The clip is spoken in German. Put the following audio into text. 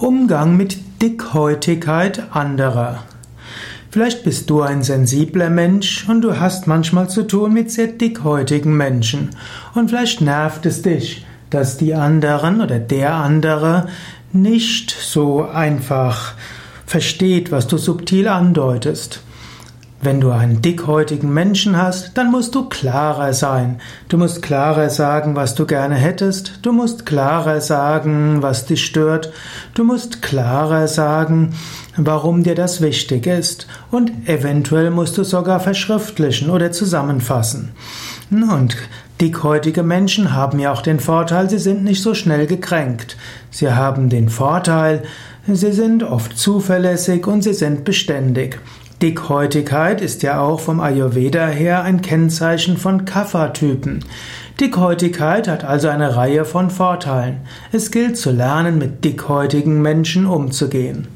Umgang mit Dickhäutigkeit anderer. Vielleicht bist du ein sensibler Mensch und du hast manchmal zu tun mit sehr dickhäutigen Menschen. Und vielleicht nervt es dich, dass die anderen oder der andere nicht so einfach versteht, was du subtil andeutest. Wenn du einen dickhäutigen Menschen hast, dann musst du klarer sein. Du musst klarer sagen, was du gerne hättest. Du musst klarer sagen, was dich stört. Du musst klarer sagen, warum dir das wichtig ist. Und eventuell musst du sogar verschriftlichen oder zusammenfassen. Und dickhäutige Menschen haben ja auch den Vorteil, sie sind nicht so schnell gekränkt. Sie haben den Vorteil, sie sind oft zuverlässig und sie sind beständig. Dickhäutigkeit ist ja auch vom Ayurveda her ein Kennzeichen von Kapha-Typen. Dickhäutigkeit hat also eine Reihe von Vorteilen. Es gilt zu lernen, mit dickhäutigen Menschen umzugehen.